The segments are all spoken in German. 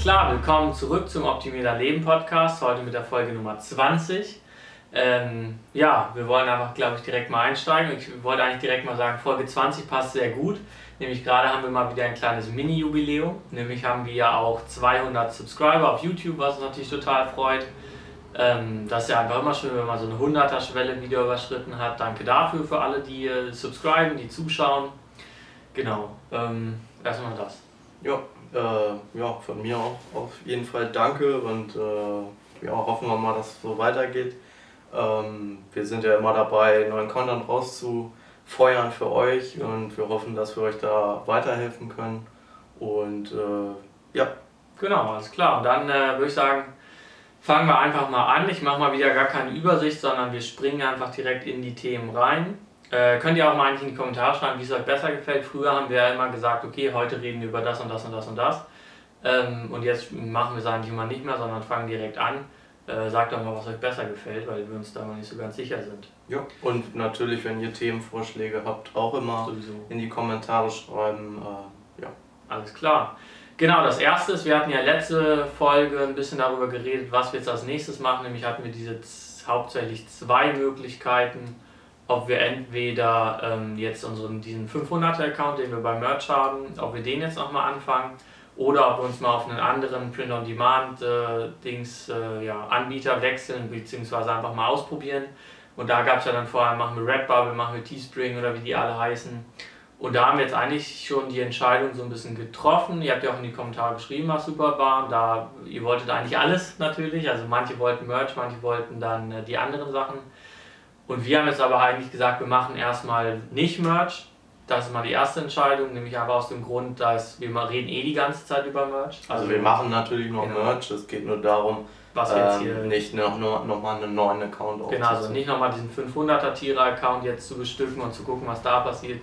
klar, willkommen zurück zum Optimier dein Leben Podcast, heute mit der Folge Nummer 20. Ähm, ja, wir wollen einfach, glaube ich, direkt mal einsteigen. Ich wollte eigentlich direkt mal sagen, Folge 20 passt sehr gut. Nämlich gerade haben wir mal wieder ein kleines Mini-Jubiläum. Nämlich haben wir ja auch 200 Subscriber auf YouTube, was uns natürlich total freut. Ähm, das ist ja einfach immer schön, wenn man so eine 100er-Schwelle wieder überschritten hat. Danke dafür für alle, die äh, subscriben, die zuschauen. Genau, ähm, erstmal das. Ja, äh, ja, von mir auch auf jeden Fall danke und äh, ja, hoffen wir mal, dass es so weitergeht. Ähm, wir sind ja immer dabei, neuen Content rauszufeuern für euch und wir hoffen, dass wir euch da weiterhelfen können. Und äh, ja. Genau, alles klar. Und dann äh, würde ich sagen, fangen wir einfach mal an. Ich mache mal wieder gar keine Übersicht, sondern wir springen einfach direkt in die Themen rein. Äh, könnt ihr auch mal eigentlich in die Kommentare schreiben, wie es euch besser gefällt. Früher haben wir ja immer gesagt, okay, heute reden wir über das und das und das und das. Ähm, und jetzt machen wir es eigentlich immer nicht mehr, sondern fangen direkt an. Äh, sagt doch mal, was euch besser gefällt, weil wir uns da noch nicht so ganz sicher sind. Ja, und natürlich, wenn ihr Themenvorschläge habt, auch immer Sowieso. in die Kommentare schreiben. Äh, ja. Alles klar. Genau, das erste ist, wir hatten ja letzte Folge ein bisschen darüber geredet, was wir jetzt als nächstes machen. Nämlich hatten wir diese hauptsächlich zwei Möglichkeiten ob wir entweder ähm, jetzt unseren diesen 500er Account, den wir beim Merch haben, ob wir den jetzt nochmal anfangen oder ob wir uns mal auf einen anderen Print-on-Demand äh, äh, ja, Anbieter wechseln beziehungsweise einfach mal ausprobieren. Und da gab es ja dann vorher, machen wir Redbubble, machen wir Teespring oder wie die alle heißen. Und da haben wir jetzt eigentlich schon die Entscheidung so ein bisschen getroffen. Ihr habt ja auch in die Kommentare geschrieben, was super war. Da, ihr wolltet eigentlich alles natürlich. Also manche wollten Merch, manche wollten dann äh, die anderen Sachen. Und wir haben jetzt aber eigentlich gesagt, wir machen erstmal nicht Merch. Das ist mal die erste Entscheidung, nämlich einfach aus dem Grund, dass wir mal reden eh die ganze Zeit über Merch. Also, also wir machen natürlich noch genau. Merch, es geht nur darum, was wir jetzt ähm, hier nicht noch, noch, noch mal einen neuen Account aufzusetzen. Genau, also nicht nochmal diesen 500er Tiere-Account jetzt zu bestücken und zu gucken, was da passiert.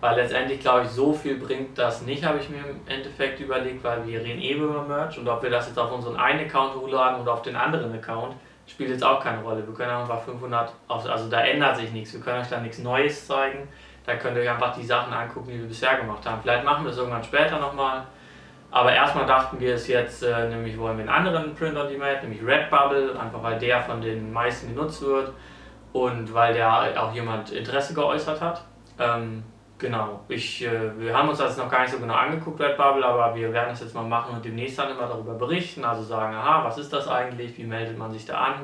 Weil letztendlich, glaube ich, so viel bringt das nicht, habe ich mir im Endeffekt überlegt, weil wir reden eh über Merch und ob wir das jetzt auf unseren einen Account hochladen oder auf den anderen Account, spielt jetzt auch keine Rolle. Wir können einfach 500, also da ändert sich nichts. Wir können euch da nichts Neues zeigen. Da könnt ihr euch einfach die Sachen angucken, die wir bisher gemacht haben. Vielleicht machen wir es irgendwann später nochmal. Aber erstmal dachten wir es jetzt, äh, nämlich wollen wir einen anderen Print on Demand, nämlich Redbubble, einfach weil der von den meisten genutzt wird und weil der auch jemand Interesse geäußert hat. Ähm, Genau, ich, äh, wir haben uns das noch gar nicht so genau angeguckt, Redbubble, aber wir werden das jetzt mal machen und demnächst dann immer darüber berichten. Also sagen, aha, was ist das eigentlich, wie meldet man sich da an,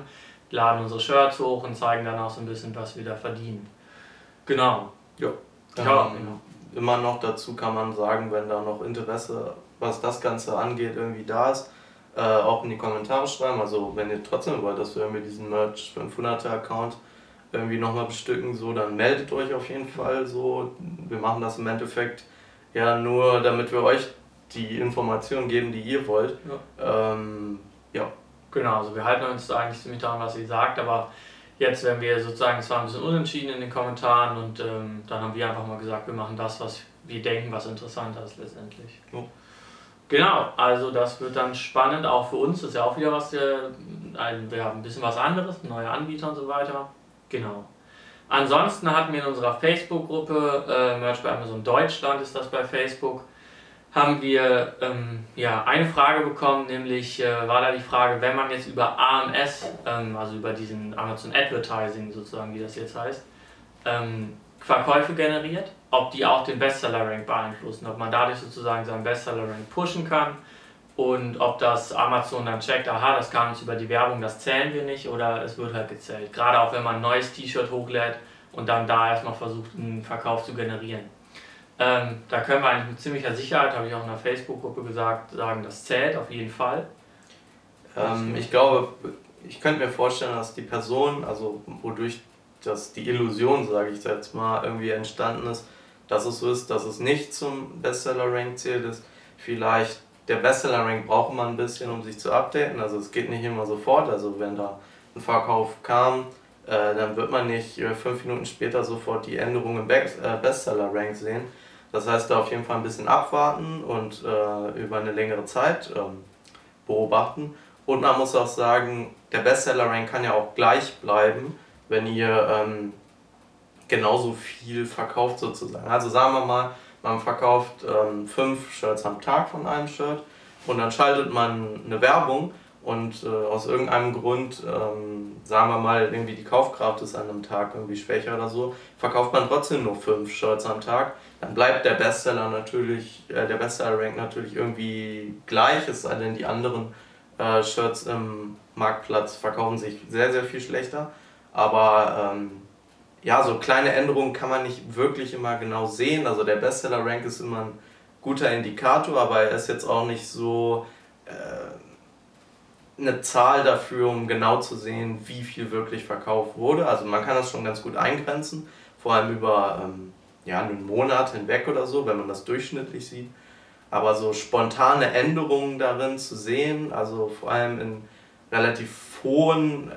laden unsere Shirts hoch und zeigen dann auch so ein bisschen, was wir da verdienen. Genau. Ja. ja ähm, genau. Immer noch dazu kann man sagen, wenn da noch Interesse, was das Ganze angeht, irgendwie da ist, äh, auch in die Kommentare schreiben. Also wenn ihr trotzdem wollt, dass wir irgendwie diesen Merch 500er Account irgendwie nochmal bestücken, so, dann meldet euch auf jeden Fall so. Wir machen das im Endeffekt ja nur, damit wir euch die Informationen geben, die ihr wollt. Ja. Ähm, ja. Genau, also wir halten uns eigentlich ziemlich daran, was ihr sagt, aber jetzt werden wir sozusagen, es war ein bisschen unentschieden in den Kommentaren und ähm, dann haben wir einfach mal gesagt, wir machen das, was wir denken, was interessanter ist letztendlich. Ja. Genau, also das wird dann spannend, auch für uns, das ist ja auch wieder was, wir, äh, wir haben ein bisschen was anderes, neue Anbieter und so weiter. Genau. Ansonsten hatten wir in unserer Facebook-Gruppe, äh, Merch bei Amazon Deutschland ist das bei Facebook, haben wir ähm, ja, eine Frage bekommen, nämlich äh, war da die Frage, wenn man jetzt über AMS, ähm, also über diesen Amazon Advertising sozusagen, wie das jetzt heißt, ähm, Verkäufe generiert, ob die auch den Bestseller-Rank beeinflussen, ob man dadurch sozusagen seinen Bestseller-Rank pushen kann und ob das Amazon dann checkt, aha, das kam uns über die Werbung, das zählen wir nicht oder es wird halt gezählt. Gerade auch wenn man ein neues T-Shirt hochlädt und dann da erstmal versucht, einen Verkauf zu generieren. Ähm, da können wir eigentlich mit ziemlicher Sicherheit, habe ich auch in der Facebook-Gruppe gesagt, sagen, das zählt auf jeden Fall. Ähm, ich glaube, ich könnte mir vorstellen, dass die Person, also wodurch das die Illusion, sage ich jetzt mal, irgendwie entstanden ist, dass es so ist, dass es nicht zum Bestseller-Rank zählt ist, vielleicht der Bestseller-Rank braucht man ein bisschen, um sich zu updaten. Also es geht nicht immer sofort. Also wenn da ein Verkauf kam, äh, dann wird man nicht äh, fünf Minuten später sofort die Änderungen im äh, Bestseller-Rank sehen. Das heißt, da auf jeden Fall ein bisschen abwarten und äh, über eine längere Zeit ähm, beobachten. Und man muss auch sagen, der Bestseller-Rank kann ja auch gleich bleiben, wenn ihr ähm, genauso viel verkauft sozusagen. Also sagen wir mal, man verkauft ähm, fünf Shirts am Tag von einem Shirt, und dann schaltet man eine Werbung und äh, aus irgendeinem Grund, ähm, sagen wir mal, irgendwie die Kaufkraft ist an einem Tag irgendwie schwächer oder so, verkauft man trotzdem nur fünf Shirts am Tag, dann bleibt der Bestseller natürlich, äh, der Bestseller-Rank natürlich irgendwie gleich, es sei denn, die anderen äh, Shirts im Marktplatz verkaufen sich sehr, sehr viel schlechter. Aber ähm, ja, so kleine Änderungen kann man nicht wirklich immer genau sehen. Also der Bestseller-Rank ist immer ein guter Indikator, aber er ist jetzt auch nicht so äh, eine Zahl dafür, um genau zu sehen, wie viel wirklich verkauft wurde. Also man kann das schon ganz gut eingrenzen, vor allem über ähm, ja, einen Monat hinweg oder so, wenn man das durchschnittlich sieht. Aber so spontane Änderungen darin zu sehen, also vor allem in relativ hohen äh,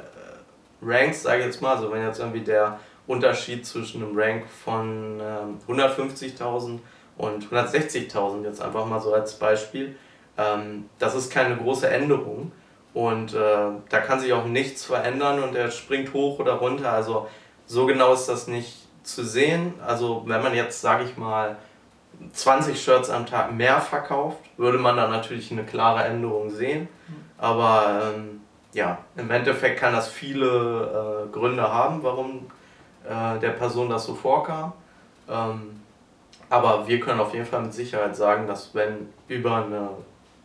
Ranks, sage ich jetzt mal, also wenn jetzt irgendwie der Unterschied zwischen einem Rank von ähm, 150.000 und 160.000 jetzt einfach mal so als Beispiel, ähm, das ist keine große Änderung und äh, da kann sich auch nichts verändern und er springt hoch oder runter. Also so genau ist das nicht zu sehen. Also wenn man jetzt, sage ich mal, 20 Shirts am Tag mehr verkauft, würde man da natürlich eine klare Änderung sehen. Aber ähm, ja, im Endeffekt kann das viele äh, Gründe haben, warum äh, der Person das so vorkam. Ähm, aber wir können auf jeden Fall mit Sicherheit sagen, dass wenn über eine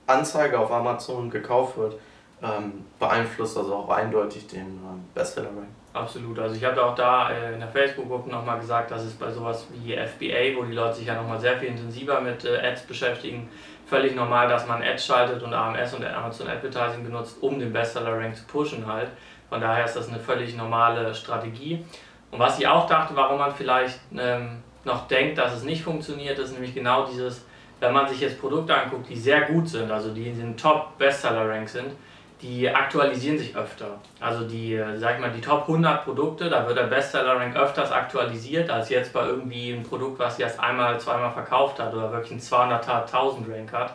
Anzeige auf Amazon gekauft wird, ähm, beeinflusst das auch eindeutig den ähm, Bestseller-Rank. Absolut. Also ich hatte auch da äh, in der Facebook-Gruppe nochmal gesagt, dass es bei sowas wie FBA, wo die Leute sich ja nochmal sehr viel intensiver mit äh, Ads beschäftigen, völlig normal, dass man Ads schaltet und AMS und Amazon Advertising benutzt, um den Bestseller-Rank zu pushen halt. Von daher ist das eine völlig normale Strategie. Und was ich auch dachte, warum man vielleicht ähm, noch denkt, dass es nicht funktioniert, ist nämlich genau dieses, wenn man sich jetzt Produkte anguckt, die sehr gut sind, also die in den Top-Bestseller-Rank sind, die aktualisieren sich öfter. Also die, sag ich mal, die Top 100 Produkte, da wird der Bestseller-Rank öfters aktualisiert, als jetzt bei irgendwie einem Produkt, was erst einmal, zweimal verkauft hat oder wirklich einen 200.000 Rank hat.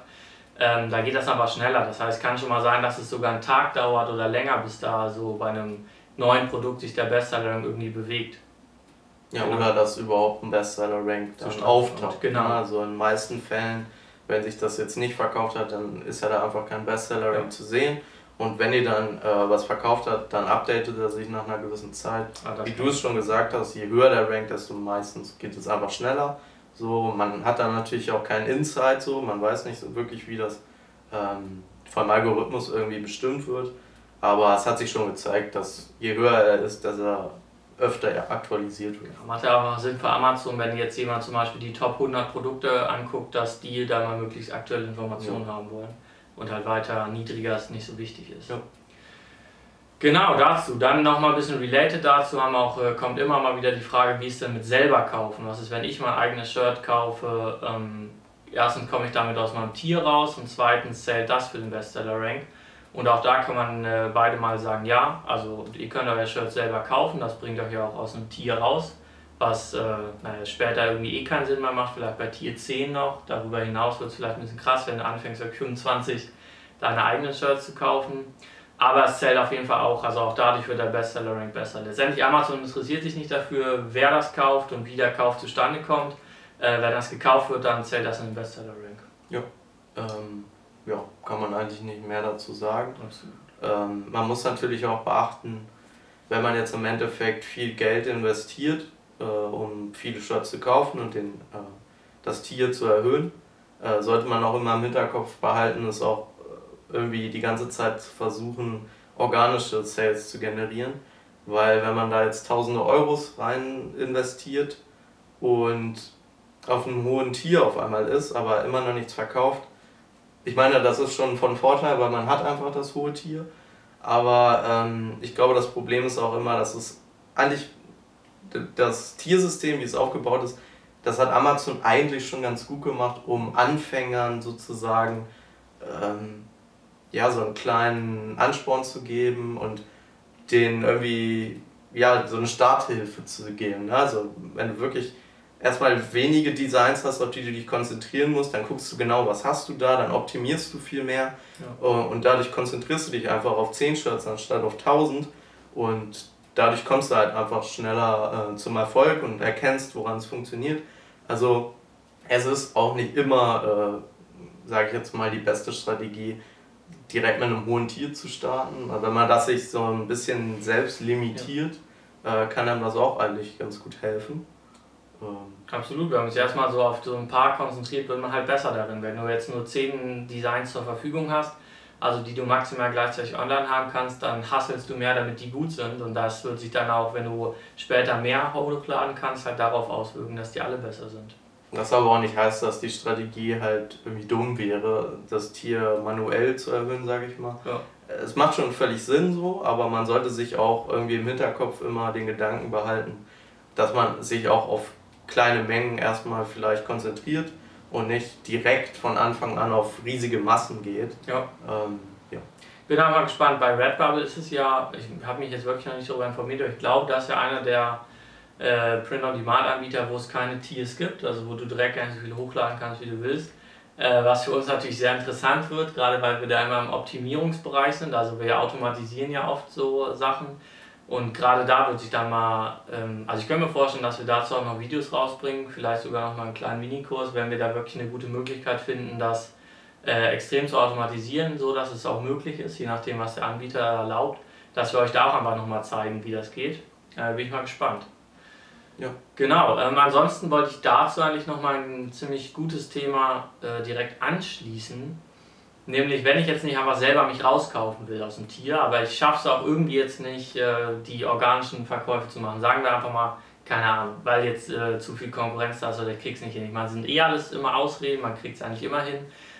Ähm, da geht das aber schneller. Das heißt, kann schon mal sein, dass es sogar einen Tag dauert oder länger, bis da so bei einem neuen Produkt sich der Bestseller-Rank irgendwie bewegt. Ja, genau. oder dass überhaupt ein Bestseller-Rank auftaucht. Genau. Also in den meisten Fällen, wenn sich das jetzt nicht verkauft hat, dann ist ja da einfach kein Bestseller-Rank ja. zu sehen. Und wenn ihr dann äh, was verkauft habt, dann updatet er sich nach einer gewissen Zeit. Ah, Wie du es schon gesagt hast, je höher der Rank, desto meistens geht es einfach schneller. So, man hat dann natürlich auch keinen Insight, so, man weiß nicht so wirklich, wie das ähm, vom Algorithmus irgendwie bestimmt wird. Aber es hat sich schon gezeigt, dass je höher er ist, dass er öfter aktualisiert wird. Macht ja auch Sinn für Amazon, wenn jetzt jemand zum Beispiel die Top 100 Produkte anguckt, dass die da mal möglichst aktuelle Informationen ja. haben wollen und halt weiter niedriger es nicht so wichtig ist. Ja. Genau dazu. Dann nochmal ein bisschen related dazu haben auch, äh, kommt immer mal wieder die Frage, wie ist denn mit selber kaufen? Was ist, wenn ich mein eigenes Shirt kaufe? Ähm, erstens komme ich damit aus meinem Tier raus und zweitens zählt das für den Bestseller-Rank. Und auch da kann man äh, beide mal sagen, ja, also ihr könnt euer Shirt selber kaufen, das bringt euch ja auch aus dem Tier raus was äh, naja, später irgendwie eh keinen Sinn mehr macht, vielleicht bei Tier 10 noch. Darüber hinaus wird es vielleicht ein bisschen krass, wenn du anfängst bei 25 deine eigenen Shirts zu kaufen. Aber es zählt auf jeden Fall auch, also auch dadurch wird der Bestseller-Rank besser. Letztendlich Amazon interessiert sich nicht dafür, wer das kauft und wie der Kauf zustande kommt. Äh, wenn das gekauft wird, dann zählt das in den Bestseller-Rank. Ja. Ähm, ja, kann man eigentlich nicht mehr dazu sagen. Ähm, man muss natürlich auch beachten, wenn man jetzt im Endeffekt viel Geld investiert, äh, um viele Shirts zu kaufen und den, äh, das Tier zu erhöhen. Äh, sollte man auch immer im Hinterkopf behalten, es auch äh, irgendwie die ganze Zeit zu versuchen, organische Sales zu generieren. Weil wenn man da jetzt tausende Euros rein investiert und auf einem hohen Tier auf einmal ist, aber immer noch nichts verkauft, ich meine, das ist schon von Vorteil, weil man hat einfach das hohe Tier. Aber ähm, ich glaube, das Problem ist auch immer, dass es eigentlich das Tiersystem, wie es aufgebaut ist, das hat Amazon eigentlich schon ganz gut gemacht, um Anfängern sozusagen ähm, ja, so einen kleinen Ansporn zu geben und denen irgendwie ja, so eine Starthilfe zu geben. Ne? Also wenn du wirklich erstmal wenige Designs hast, auf die du dich konzentrieren musst, dann guckst du genau, was hast du da, dann optimierst du viel mehr ja. und dadurch konzentrierst du dich einfach auf 10 Shirts anstatt auf 1000 und dadurch kommst du halt einfach schneller äh, zum Erfolg und erkennst, woran es funktioniert. Also es ist auch nicht immer sage ich jetzt mal, die beste Strategie, direkt mit einem hohen Tier zu starten. Wenn man das sich so ein bisschen selbst limitiert, ja. äh, kann einem das auch eigentlich ganz gut helfen. Ähm. Absolut, wenn man sich erstmal so auf so ein paar konzentriert, wird man halt besser darin. Wenn du jetzt nur 10 Designs zur Verfügung hast, also die du maximal gleichzeitig online haben kannst, dann hasselst du mehr, damit die gut sind. Und das wird sich dann auch, wenn du später mehr hochladen kannst, halt darauf auswirken, dass die alle besser sind. Das aber auch nicht heißt, dass die Strategie halt irgendwie dumm wäre, das Tier manuell zu erhöhen, sage ich mal. Ja. Es macht schon völlig Sinn so, aber man sollte sich auch irgendwie im Hinterkopf immer den Gedanken behalten, dass man sich auch auf kleine Mengen erstmal vielleicht konzentriert und nicht direkt von Anfang an auf riesige Massen geht. Ja. Ähm, ja. Bin aber gespannt. Bei Redbubble ist es ja, ich habe mich jetzt wirklich noch nicht darüber informiert, aber ich glaube, das ist ja einer der äh, Print-on-Demand-Anbieter, wo es keine Tiers gibt, also wo du direkt so viel hochladen kannst, wie du willst. Äh, was für uns natürlich sehr interessant wird, gerade weil wir da immer im Optimierungsbereich sind. Also wir automatisieren ja oft so Sachen. Und gerade da wird sich dann mal, ähm, also ich könnte mir vorstellen, dass wir dazu auch noch Videos rausbringen, vielleicht sogar noch mal einen kleinen Minikurs, wenn wir da wirklich eine gute Möglichkeit finden, das äh, extrem zu automatisieren, so dass es auch möglich ist, je nachdem, was der Anbieter erlaubt, dass wir euch da auch einfach noch mal zeigen, wie das geht. Äh, bin ich mal gespannt. Ja. Genau, ähm, ansonsten wollte ich dazu eigentlich nochmal ein ziemlich gutes Thema äh, direkt anschließen. Nämlich, wenn ich jetzt nicht einfach selber mich rauskaufen will aus dem Tier, aber ich schaffe es auch irgendwie jetzt nicht, äh, die organischen Verkäufe zu machen. Sagen wir einfach mal, keine Ahnung, weil jetzt äh, zu viel Konkurrenz da ist oder ich krieg's nicht hin. Ich meine, sind eh alles immer Ausreden, man kriegt es eigentlich immer hin.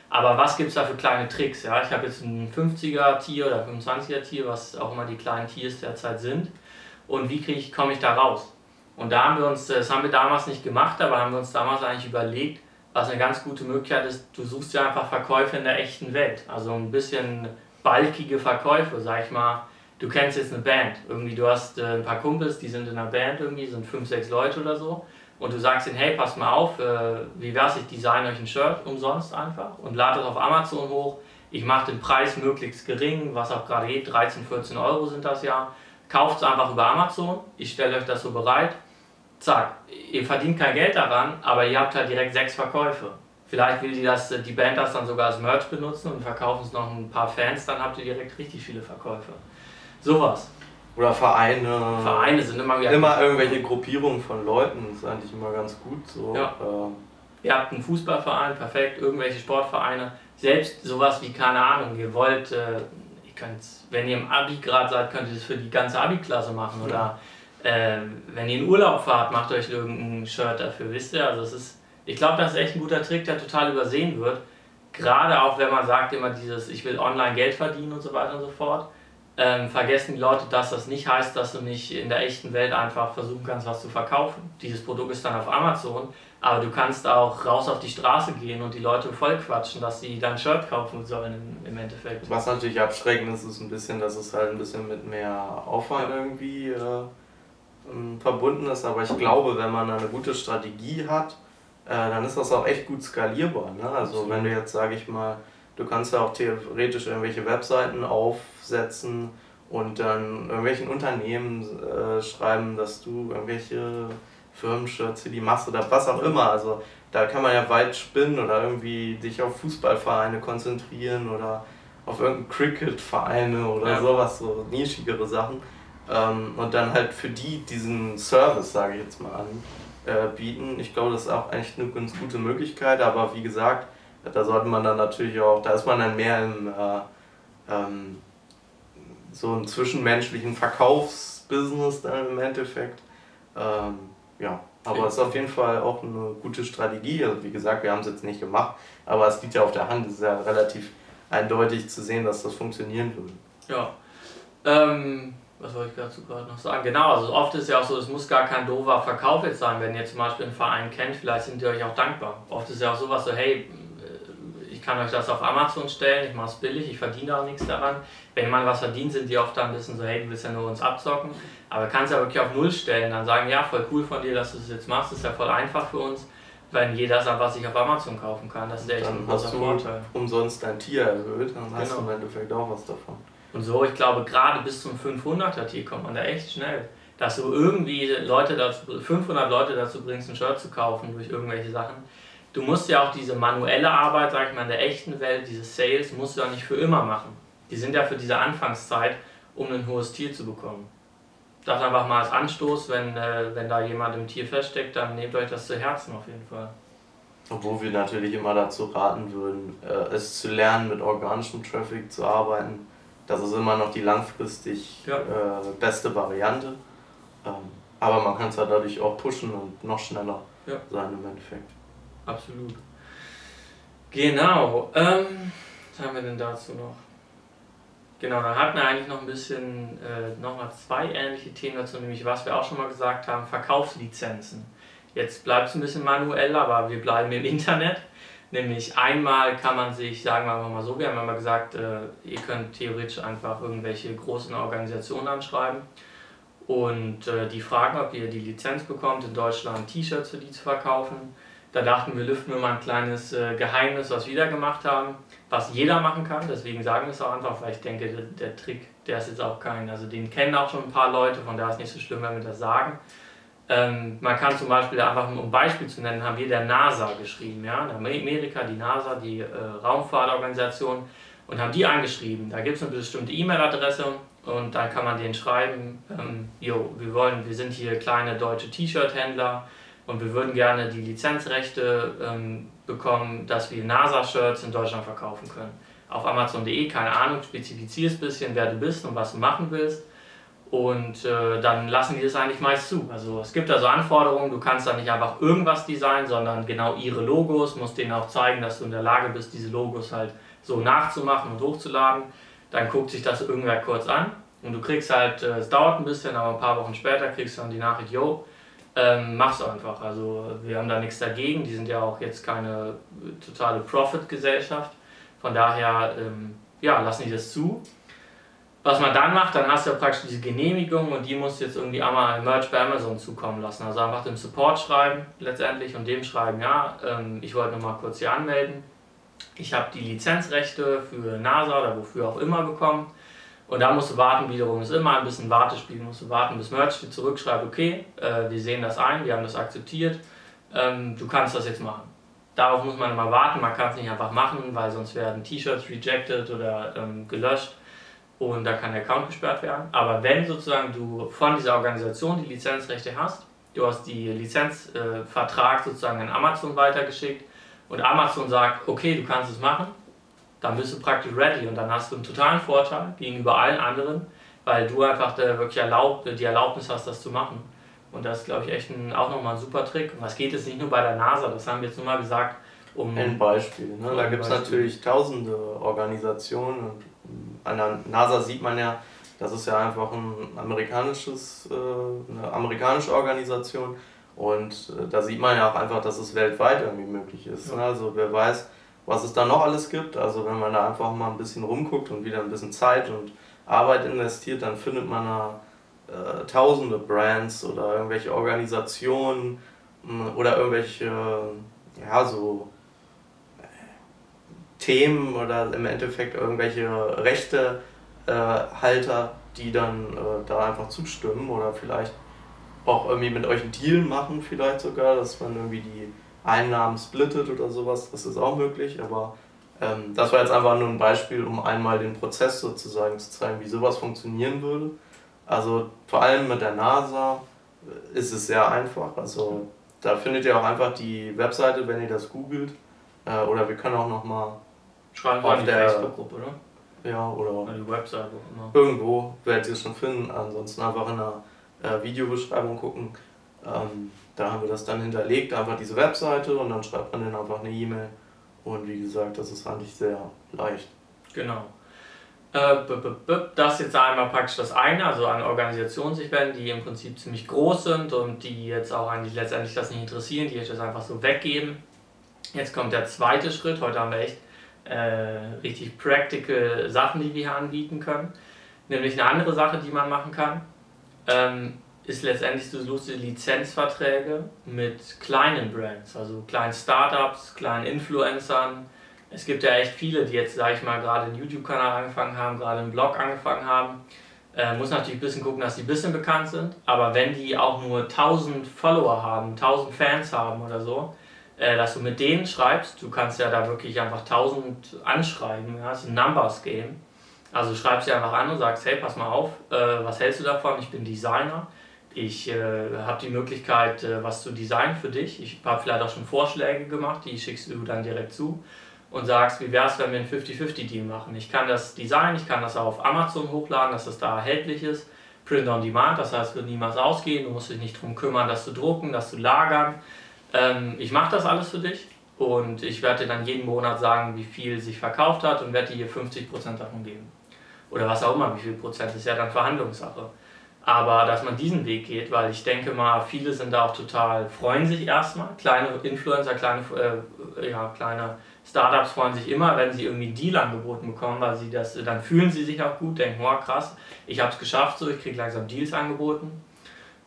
Aber was gibt es da für kleine Tricks? Ja? Ich habe jetzt ein 50er Tier oder 25er Tier, was auch immer die kleinen Tiers derzeit sind. Und wie ich, komme ich da raus? Und da haben wir uns, das haben wir damals nicht gemacht, aber haben wir uns damals eigentlich überlegt, was eine ganz gute Möglichkeit ist, du suchst ja einfach Verkäufe in der echten Welt. Also ein bisschen balkige Verkäufe, sag ich mal. Du kennst jetzt eine Band, irgendwie du hast äh, ein paar Kumpels, die sind in einer Band irgendwie, sind fünf, sechs Leute oder so. Und du sagst ihnen, hey, pass mal auf, äh, wie wär's, ich design euch ein Shirt umsonst einfach und lade es auf Amazon hoch. Ich mache den Preis möglichst gering, was auch gerade geht, 13, 14 Euro sind das ja. Kauft es einfach über Amazon, ich stelle euch das so bereit zack, ihr verdient kein Geld daran, aber ihr habt halt direkt sechs Verkäufe. Vielleicht will die, das, die Band das dann sogar als Merch benutzen und verkaufen es noch ein paar Fans, dann habt ihr direkt richtig viele Verkäufe. Sowas. Oder Vereine. Vereine sind immer wieder. Immer irgendwelche Gruppierungen von Leuten, das ist eigentlich immer ganz gut so. Ja. Ähm. Ihr habt einen Fußballverein, perfekt, irgendwelche Sportvereine, selbst sowas wie, keine Ahnung, ihr wollt, äh, ihr könnt, wenn ihr im Abi gerade seid, könnt ihr das für die ganze Abi-Klasse machen oder. Ja ähm, wenn ihr in Urlaub fahrt, macht euch irgendein Shirt dafür, wisst ihr? Also es ist, ich glaube, das ist echt ein guter Trick, der total übersehen wird. Gerade auch wenn man sagt immer dieses, ich will online Geld verdienen und so weiter und so fort. Ähm, vergessen die Leute, dass das nicht heißt, dass du nicht in der echten Welt einfach versuchen kannst, was zu verkaufen. Dieses Produkt ist dann auf Amazon, aber du kannst auch raus auf die Straße gehen und die Leute voll quatschen, dass sie dein Shirt kaufen sollen im, Endeffekt. Was natürlich abschreckend ist, ist ein bisschen, dass es halt ein bisschen mit mehr Aufwand irgendwie äh, verbunden ist, aber ich glaube, wenn man eine gute Strategie hat, äh, dann ist das auch echt gut skalierbar. Ne? Also wenn du jetzt, sage ich mal, du kannst ja auch theoretisch irgendwelche Webseiten aufsetzen und dann irgendwelchen Unternehmen äh, schreiben, dass du irgendwelche Firmenshirts für die machst oder was auch immer. Also da kann man ja weit spinnen oder irgendwie sich auf Fußballvereine konzentrieren oder auf irgendeinen Cricket-Vereine oder ja. sowas, so nischigere Sachen ähm, und dann halt für die diesen Service, sage ich jetzt mal, anbieten. Äh, ich glaube, das ist auch eigentlich eine ganz gute Möglichkeit, aber wie gesagt, da sollte man dann natürlich auch, da ist man dann mehr im äh, ähm, so einem zwischenmenschlichen Verkaufsbusiness dann im Endeffekt. Ähm, ja, aber es ist auf jeden Fall auch eine gute Strategie. Also wie gesagt, wir haben es jetzt nicht gemacht, aber es liegt ja auf der Hand. Es ist ja relativ eindeutig zu sehen, dass das funktionieren würde. Ja. Ähm, was wollte ich dazu gerade noch sagen? Genau, also oft ist ja auch so, es muss gar kein doofer Verkauf jetzt sein. Wenn ihr zum Beispiel einen Verein kennt, vielleicht sind die euch auch dankbar. Oft ist ja auch sowas so, hey, äh, ich kann euch das auf Amazon stellen, ich mache es billig, ich verdiene auch nichts daran. Wenn man was verdient, sind die oft dann ein bisschen so, hey, du willst ja nur uns abzocken. Aber kannst ja wirklich auf Null stellen, dann sagen, ja, voll cool von dir, dass du es jetzt machst, ist ja voll einfach für uns wenn jeder sagt, was ich auf Amazon kaufen kann. Das ist echt ein großer Vorteil. umsonst dein Tier erhöht, dann hast genau. du im Endeffekt auch was davon. Und so, ich glaube, gerade bis zum 500er Tier kommt man da echt schnell. Dass du irgendwie Leute dazu, 500 Leute dazu bringst, ein Shirt zu kaufen durch irgendwelche Sachen. du musst ja auch diese manuelle Arbeit, sag ich mal, in der echten Welt, diese Sales, musst du ja nicht für immer machen. Die sind ja für diese Anfangszeit, um ein hohes Tier zu bekommen. Das einfach mal als Anstoß, wenn, äh, wenn da jemand im Tier feststeckt, dann nehmt euch das zu Herzen auf jeden Fall. Obwohl wir natürlich immer dazu raten würden, äh, es zu lernen, mit organischem Traffic zu arbeiten. Das ist immer noch die langfristig ja. äh, beste Variante. Ähm, aber man kann es halt dadurch auch pushen und noch schneller ja. sein im Endeffekt. Absolut. Genau. Ähm, was haben wir denn dazu noch? Genau, dann hatten wir eigentlich noch ein bisschen, äh, nochmal zwei ähnliche Themen dazu, nämlich was wir auch schon mal gesagt haben, Verkaufslizenzen. Jetzt bleibt es ein bisschen manuell, aber wir bleiben im Internet. Nämlich einmal kann man sich, sagen wir mal so, wir haben mal gesagt, äh, ihr könnt theoretisch einfach irgendwelche großen Organisationen anschreiben und äh, die fragen, ob ihr die Lizenz bekommt, in Deutschland T-Shirts für die zu verkaufen. Da dachten wir, lüften wir mal ein kleines äh, Geheimnis, was wir da gemacht haben, was jeder machen kann. Deswegen sagen wir es auch einfach, weil ich denke, der, der Trick, der ist jetzt auch kein, also den kennen auch schon ein paar Leute, von daher ist es nicht so schlimm, wenn wir das sagen. Ähm, man kann zum Beispiel einfach, um ein Beispiel zu nennen, haben wir der NASA geschrieben, ja, in Amerika, die NASA, die äh, Raumfahrtorganisation, und haben die angeschrieben. Da gibt es eine bestimmte E-Mail-Adresse und da kann man denen schreiben, ähm, jo, wir wollen, wir sind hier kleine deutsche T-Shirt-Händler und wir würden gerne die Lizenzrechte ähm, bekommen, dass wir NASA-Shirts in Deutschland verkaufen können. Auf Amazon.de, keine Ahnung, spezifizierst ein bisschen, wer du bist und was du machen willst und äh, dann lassen die das eigentlich meist zu. Also es gibt da so Anforderungen, du kannst da nicht einfach irgendwas designen, sondern genau ihre Logos, musst denen auch zeigen, dass du in der Lage bist, diese Logos halt so nachzumachen und hochzuladen. Dann guckt sich das irgendwer kurz an und du kriegst halt, äh, es dauert ein bisschen, aber ein paar Wochen später kriegst du dann die Nachricht, yo, ähm, mach's einfach. Also wir haben da nichts dagegen, die sind ja auch jetzt keine totale Profit-Gesellschaft. Von daher, ähm, ja, lassen die das zu was man dann macht, dann hast du ja praktisch diese Genehmigung und die musst du jetzt irgendwie einmal Merch bei Amazon zukommen lassen. Also einfach dem Support schreiben letztendlich und dem schreiben, ja, ähm, ich wollte nochmal kurz hier anmelden. Ich habe die Lizenzrechte für NASA oder wofür auch immer bekommen. Und da musst du warten, wiederum ist immer ein bisschen Wartespiel, musst du warten, bis Merch dir zurückschreibt, okay, äh, wir sehen das ein, wir haben das akzeptiert, ähm, du kannst das jetzt machen. Darauf muss man immer warten, man kann es nicht einfach machen, weil sonst werden T-Shirts rejected oder ähm, gelöscht und da kann der Account gesperrt werden. Aber wenn sozusagen du von dieser Organisation die Lizenzrechte hast, du hast die Lizenzvertrag äh, sozusagen an Amazon weitergeschickt und Amazon sagt, okay, du kannst es machen, dann bist du praktisch ready und dann hast du einen totalen Vorteil gegenüber allen anderen, weil du einfach wirklich erlaubt, die Erlaubnis hast, das zu machen. Und das ist, glaube ich, echt ein, auch nochmal ein super Trick. Und das geht jetzt nicht nur bei der NASA, das haben wir jetzt nur mal gesagt. Um ein Beispiel. Ne? Da gibt es natürlich tausende Organisationen und an der NASA sieht man ja, das ist ja einfach ein amerikanisches, äh, eine amerikanische Organisation und äh, da sieht man ja auch einfach, dass es weltweit irgendwie möglich ist. Ja. Also wer weiß, was es da noch alles gibt. Also wenn man da einfach mal ein bisschen rumguckt und wieder ein bisschen Zeit und Arbeit investiert, dann findet man da äh, tausende Brands oder irgendwelche Organisationen oder irgendwelche, ja, so Themen oder im Endeffekt irgendwelche Rechtehalter, äh, die dann äh, da einfach zustimmen oder vielleicht auch irgendwie mit euch einen Deal machen, vielleicht sogar, dass man irgendwie die Einnahmen splittet oder sowas. Das ist auch möglich, aber ähm, das war jetzt einfach nur ein Beispiel, um einmal den Prozess sozusagen zu zeigen, wie sowas funktionieren würde. Also vor allem mit der NASA äh, ist es sehr einfach. Also da findet ihr auch einfach die Webseite, wenn ihr das googelt. Äh, oder wir können auch nochmal Schreiben wir auf der Facebook-Gruppe, oder? Ja, oder, oder die Website, immer. Irgendwo werdet ihr es schon finden. Ansonsten einfach in der äh, Videobeschreibung gucken. Ähm, da haben wir das dann hinterlegt, einfach diese Webseite und dann schreibt man dann einfach eine E-Mail. Und wie gesagt, das ist eigentlich sehr leicht. Genau. Äh, das ist jetzt einmal praktisch das eine, also an Organisationen sich wenden, die im Prinzip ziemlich groß sind und die jetzt auch eigentlich letztendlich das nicht interessieren, die euch das einfach so weggeben. Jetzt kommt der zweite Schritt. Heute haben wir echt äh, richtig practical Sachen, die wir hier anbieten können. Nämlich eine andere Sache, die man machen kann, ähm, ist letztendlich, du suchst Lizenzverträge mit kleinen Brands, also kleinen Startups, kleinen Influencern. Es gibt ja echt viele, die jetzt, sage ich mal, gerade einen YouTube-Kanal angefangen haben, gerade einen Blog angefangen haben. Äh, muss natürlich ein bisschen gucken, dass die ein bisschen bekannt sind, aber wenn die auch nur 1000 Follower haben, 1000 Fans haben oder so, dass du mit denen schreibst. Du kannst ja da wirklich einfach tausend anschreiben. Ja? Das ist ein Numbers Game. Also schreibst sie einfach an und sagst, hey, pass mal auf, äh, was hältst du davon? Ich bin Designer. Ich äh, habe die Möglichkeit, äh, was zu designen für dich. Ich habe vielleicht auch schon Vorschläge gemacht, die schickst du dann direkt zu und sagst, wie wäre es, wenn wir einen 50-50-Deal machen. Ich kann das Design, ich kann das auf Amazon hochladen, dass das da erhältlich ist. Print on Demand, das heißt, wird niemals ausgehen. Du musst dich nicht darum kümmern, das zu drucken, das zu lagern. Ähm, ich mache das alles für dich und ich werde dir dann jeden Monat sagen, wie viel sich verkauft hat und werde dir 50% davon geben. Oder was auch immer, wie viel Prozent, ist ja dann Verhandlungssache. Aber dass man diesen Weg geht, weil ich denke mal, viele sind da auch total, freuen sich erstmal. Kleine Influencer, kleine, äh, ja, kleine Startups freuen sich immer, wenn sie irgendwie einen Deal angeboten bekommen, weil sie das, dann fühlen sie sich auch gut, denken, oh krass, ich habe es geschafft, so ich kriege langsam Deals angeboten.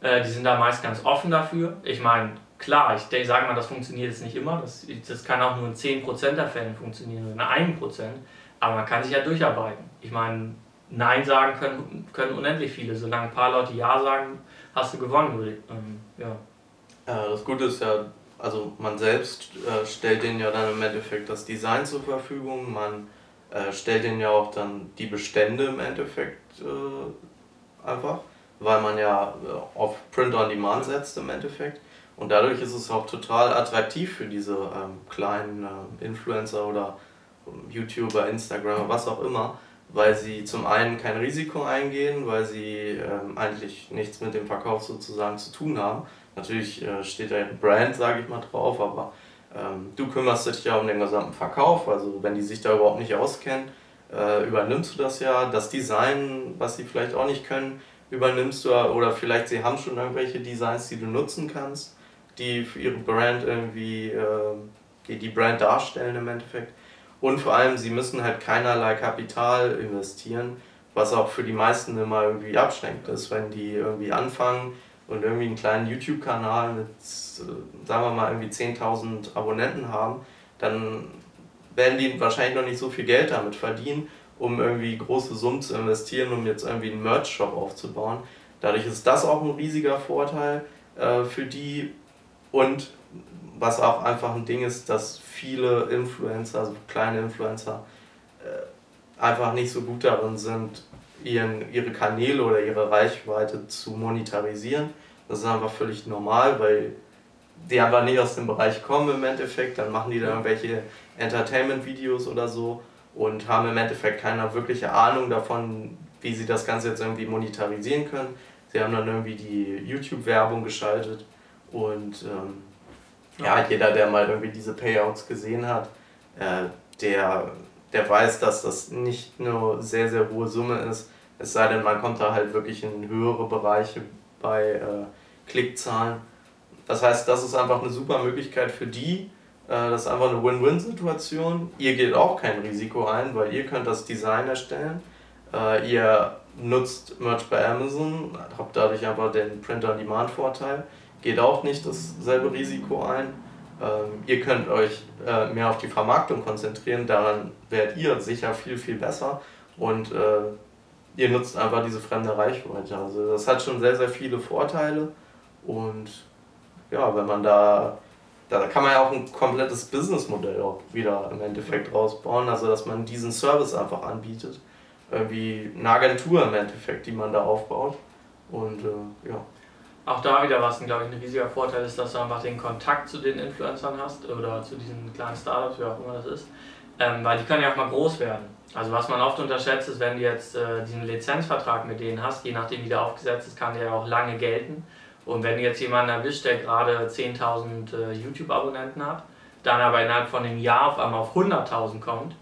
Äh, die sind da meist ganz offen dafür. Ich meine, klar, ich sage mal, das funktioniert jetzt nicht immer. Das, das kann auch nur in 10% der Fälle funktionieren oder in 1%. Aber man kann sich ja durcharbeiten. Ich meine, Nein sagen können, können unendlich viele. Solange ein paar Leute Ja sagen, hast du gewonnen. Ähm, ja. ja, das Gute ist ja, also man selbst äh, stellt denen ja dann im Endeffekt das Design zur Verfügung, man äh, stellt denen ja auch dann die Bestände im Endeffekt äh, einfach, weil man ja äh, auf Print on Demand setzt im Endeffekt. Und dadurch ist es auch total attraktiv für diese ähm, kleinen äh, Influencer oder YouTuber, Instagram, was auch immer, weil sie zum einen kein Risiko eingehen, weil sie ähm, eigentlich nichts mit dem Verkauf sozusagen zu tun haben. Natürlich äh, steht da ein Brand, sage ich mal, drauf, aber ähm, du kümmerst dich ja um den gesamten Verkauf, also wenn die sich da überhaupt nicht auskennen, äh, übernimmst du das ja. Das Design, was sie vielleicht auch nicht können, übernimmst du oder vielleicht sie haben schon irgendwelche Designs, die du nutzen kannst, die für ihre Brand irgendwie, äh, die Brand darstellen im Endeffekt. Und vor allem, sie müssen halt keinerlei Kapital investieren, was auch für die meisten immer irgendwie abschränkt ist, wenn die irgendwie anfangen und irgendwie einen kleinen YouTube-Kanal mit, äh, sagen wir mal, irgendwie 10.000 Abonnenten haben, dann werden die wahrscheinlich noch nicht so viel Geld damit verdienen, um irgendwie große Summen zu investieren, um jetzt irgendwie einen Merch-Shop aufzubauen. Dadurch ist das auch ein riesiger Vorteil äh, für die und was auch einfach ein Ding ist, dass viele Influencer, also kleine Influencer, äh, einfach nicht so gut darin sind, ihren, ihre Kanäle oder ihre Reichweite zu monetarisieren. Das ist einfach völlig normal, weil die einfach nicht aus dem Bereich kommen im Endeffekt. Dann machen die da irgendwelche Entertainment-Videos oder so und haben im Endeffekt keine wirkliche Ahnung davon, wie sie das Ganze jetzt irgendwie monetarisieren können. Sie haben dann irgendwie die YouTube-Werbung geschaltet und ähm, ja, jeder, der mal irgendwie diese Payouts gesehen hat, äh, der, der weiß, dass das nicht eine sehr, sehr hohe Summe ist. Es sei denn, man kommt da halt wirklich in höhere Bereiche bei äh, Klickzahlen. Das heißt, das ist einfach eine super Möglichkeit für die. Äh, das ist einfach eine Win-Win-Situation. Ihr geht auch kein Risiko ein, weil ihr könnt das Design erstellen. Äh, ihr nutzt Merch bei Amazon, habt dadurch einfach den Print-on-Demand-Vorteil geht auch nicht dasselbe Risiko ein. Ähm, ihr könnt euch äh, mehr auf die Vermarktung konzentrieren, daran werdet ihr sicher viel, viel besser. Und äh, ihr nutzt einfach diese fremde Reichweite. Also das hat schon sehr, sehr viele Vorteile. Und ja, wenn man da, da kann man ja auch ein komplettes Businessmodell auch wieder im Endeffekt rausbauen, also dass man diesen Service einfach anbietet, wie eine Agentur im Endeffekt, die man da aufbaut. Und äh, ja auch da wieder was, glaube ich, ein riesiger Vorteil ist, dass du einfach den Kontakt zu den Influencern hast oder zu diesen kleinen Startups, wie auch immer das ist. Ähm, weil die können ja auch mal groß werden. Also was man oft unterschätzt ist, wenn du jetzt äh, diesen Lizenzvertrag mit denen hast, je nachdem wie der aufgesetzt ist, kann der ja auch lange gelten. Und wenn du jetzt jemanden erwischt, der gerade 10.000 äh, YouTube-Abonnenten hat, dann aber innerhalb von einem Jahr auf einmal auf 100.000 kommt,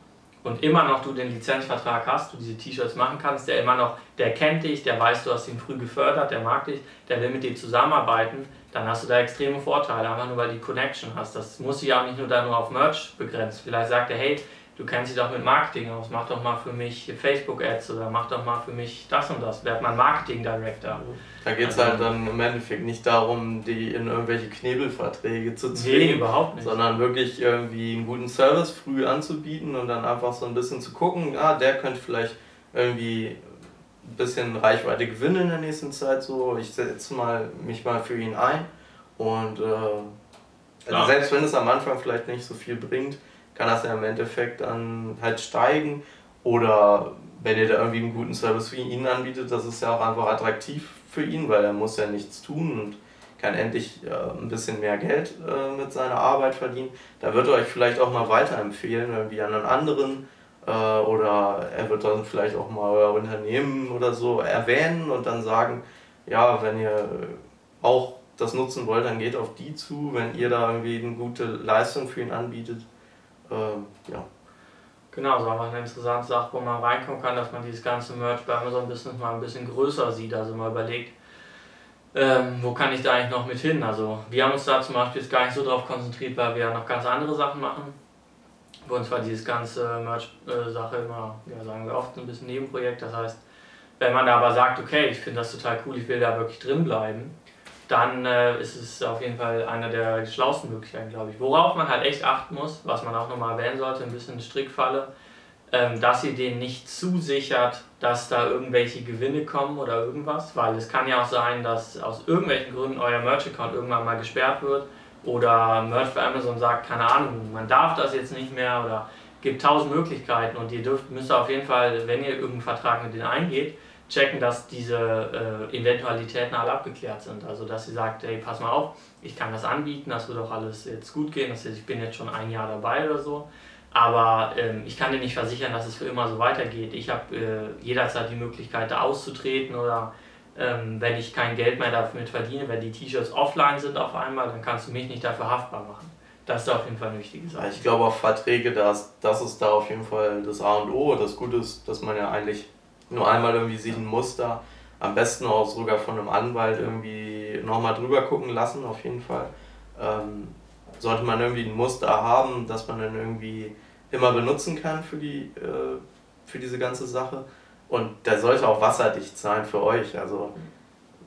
und immer noch du den Lizenzvertrag hast, du diese T-Shirts machen kannst, der immer noch, der kennt dich, der weiß, du hast ihn früh gefördert, der mag dich, der will mit dir zusammenarbeiten, dann hast du da extreme Vorteile, einfach nur weil die Connection hast. Das muss sich auch nicht nur da nur auf Merch begrenzt. Vielleicht sagt er, hey, du kennst dich doch mit Marketing aus, mach doch mal für mich Facebook-Ads oder mach doch mal für mich das und das, werd mal Marketing-Director. Da geht es also, halt dann im Endeffekt nicht darum, die in irgendwelche Knebelverträge zu zwingen, nee, überhaupt nicht. sondern wirklich irgendwie einen guten Service früh anzubieten und dann einfach so ein bisschen zu gucken, ah, der könnte vielleicht irgendwie ein bisschen Reichweite gewinnen in der nächsten Zeit, so ich setze mal mich mal für ihn ein. Und äh, Also selbst wenn es am Anfang vielleicht nicht so viel bringt, kann das ja im Endeffekt dann halt steigen. Oder wenn ihr da irgendwie einen guten Service für ihn anbietet, das ist ja auch einfach attraktiv für ihn, weil er muss ja nichts tun und kann endlich äh, ein bisschen mehr Geld äh, mit seiner Arbeit verdienen. Da wird er euch vielleicht auch mal weiterempfehlen, irgendwie an einen anderen äh, oder er wird dann vielleicht auch mal euer Unternehmen oder so erwähnen und dann sagen, ja, wenn ihr auch das nutzen wollt, dann geht auf die zu, wenn ihr da irgendwie eine gute Leistung für ihn anbietet. Äh, ja. Genau, so einfach eine interessante Sache, wo man reinkommen kann, dass man dieses ganze Merch bei Amazon Business mal ein bisschen größer sieht, also mal überlegt, ähm, wo kann ich da eigentlich noch mit hin? Also wir haben uns da zum Beispiel jetzt gar nicht so drauf konzentriert, weil wir ja noch ganz andere Sachen machen. Bei uns war dieses ganze Merch-Sache immer, ja, sagen wir oft, ein bisschen Nebenprojekt. Das heißt, wenn man da aber sagt, okay, ich finde das total cool, ich will da wirklich drin bleiben, dann äh, ist es auf jeden Fall eine der schlausten Möglichkeiten, glaube ich. Worauf man halt echt achten muss, was man auch nochmal erwähnen sollte, ein bisschen Strickfalle, ähm, dass ihr den nicht zusichert, dass da irgendwelche Gewinne kommen oder irgendwas, weil es kann ja auch sein, dass aus irgendwelchen Gründen euer Merch-Account irgendwann mal gesperrt wird oder Merch bei Amazon sagt, keine Ahnung, man darf das jetzt nicht mehr oder gibt tausend Möglichkeiten und ihr dürft, müsst auf jeden Fall, wenn ihr irgendeinen Vertrag mit denen eingeht, checken, dass diese äh, Eventualitäten alle abgeklärt sind. Also dass sie sagt, hey, pass mal auf, ich kann das anbieten, das wird auch alles jetzt gut gehen, das heißt, ich bin jetzt schon ein Jahr dabei oder so aber ähm, ich kann dir nicht versichern, dass es für immer so weitergeht. Ich habe äh, jederzeit die Möglichkeit, da auszutreten oder ähm, wenn ich kein Geld mehr damit verdiene, wenn die T-Shirts offline sind auf einmal, dann kannst du mich nicht dafür haftbar machen. Das ist auf jeden Fall eine wichtige Sache. Ich glaube auch Verträge, das, das ist da auf jeden Fall das A und O. Das Gute ist, dass man ja eigentlich nur einmal irgendwie sich ein Muster, am besten auch sogar von einem Anwalt irgendwie nochmal drüber gucken lassen, auf jeden Fall. Ähm, sollte man irgendwie ein Muster haben, das man dann irgendwie immer benutzen kann für, die, äh, für diese ganze Sache. Und der sollte auch wasserdicht sein für euch. Also,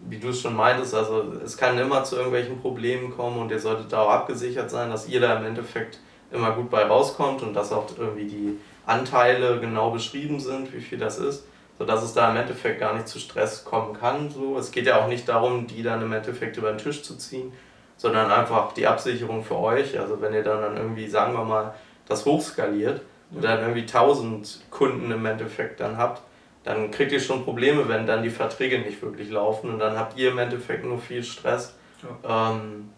wie du es schon meintest, also es kann immer zu irgendwelchen Problemen kommen und ihr solltet da auch abgesichert sein, dass ihr da im Endeffekt immer gut bei rauskommt und dass auch irgendwie die Anteile genau beschrieben sind, wie viel das ist, sodass es da im Endeffekt gar nicht zu Stress kommen kann. So. Es geht ja auch nicht darum, die dann im Endeffekt über den Tisch zu ziehen, sondern einfach die Absicherung für euch. Also wenn ihr dann, dann irgendwie, sagen wir mal, das hochskaliert und dann irgendwie 1000 Kunden im Endeffekt dann habt, dann kriegt ihr schon Probleme, wenn dann die Verträge nicht wirklich laufen und dann habt ihr im Endeffekt nur viel Stress. Ja. Ähm,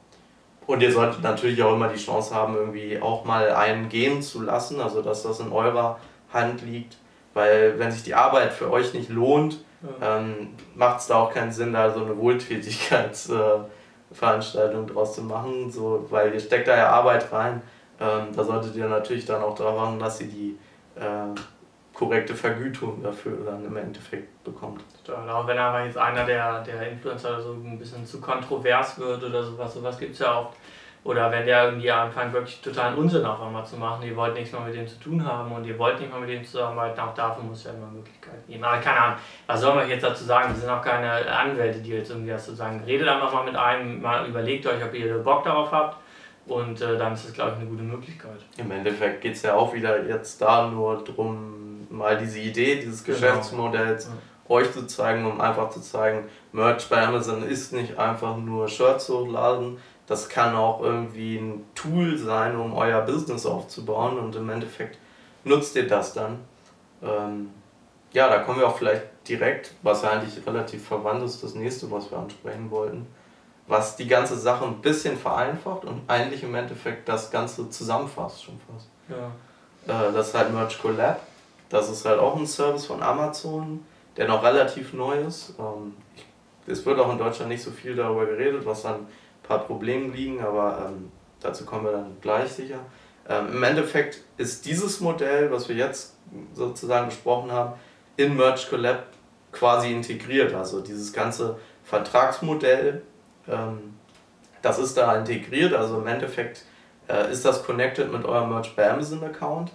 und ihr solltet natürlich auch immer die Chance haben, irgendwie auch mal einen gehen zu lassen, also dass das in eurer Hand liegt. Weil wenn sich die Arbeit für euch nicht lohnt, ja. ähm, macht es da auch keinen Sinn, da so eine Wohltätigkeits... Äh, draus zu machen, so, weil ihr steckt da ja Arbeit rein. Ähm, da solltet ihr natürlich dann auch darauf achten, dass ihr die äh, korrekte Vergütung dafür dann im Endeffekt bekommt. Auch wenn aber jetzt einer der, der Influencer so ein bisschen zu kontrovers wird oder sowas, sowas gibt es ja oft oder wenn der irgendwie anfängt, wirklich totalen Unsinn auf einmal zu machen, ihr wollt nichts mehr mit dem zu tun haben und ihr wollt nicht mehr mit dem zusammenarbeiten, auch dafür muss es ja immer Möglichkeiten geben. Aber keine Ahnung, was soll man jetzt dazu sagen? Wir sind auch keine Anwälte, die jetzt irgendwie was zu sagen. Redet einfach mal mit einem, mal überlegt euch, ob ihr Bock darauf habt und äh, dann ist das, glaube ich, eine gute Möglichkeit. Im Endeffekt geht es ja auch wieder jetzt da nur darum, mal diese Idee dieses genau. Geschäftsmodells ja. euch zu zeigen, um einfach zu zeigen, Merch bei Amazon ist nicht einfach nur Shirts hochladen, das kann auch irgendwie ein Tool sein, um euer Business aufzubauen und im Endeffekt nutzt ihr das dann. Ähm, ja, da kommen wir auch vielleicht direkt, was ja eigentlich relativ verwandt ist, das nächste, was wir ansprechen wollten, was die ganze Sache ein bisschen vereinfacht und eigentlich im Endeffekt das Ganze zusammenfasst schon fast. Ja. Äh, das ist halt Merch Collab. Das ist halt auch ein Service von Amazon, der noch relativ neu ist. Ähm, es wird auch in Deutschland nicht so viel darüber geredet, was dann paar Problemen liegen, aber ähm, dazu kommen wir dann gleich sicher. Ähm, Im Endeffekt ist dieses Modell, was wir jetzt sozusagen besprochen haben, in Merge Collab quasi integriert. Also dieses ganze Vertragsmodell, ähm, das ist da integriert. Also im Endeffekt äh, ist das connected mit eurem Merge bei Amazon Account.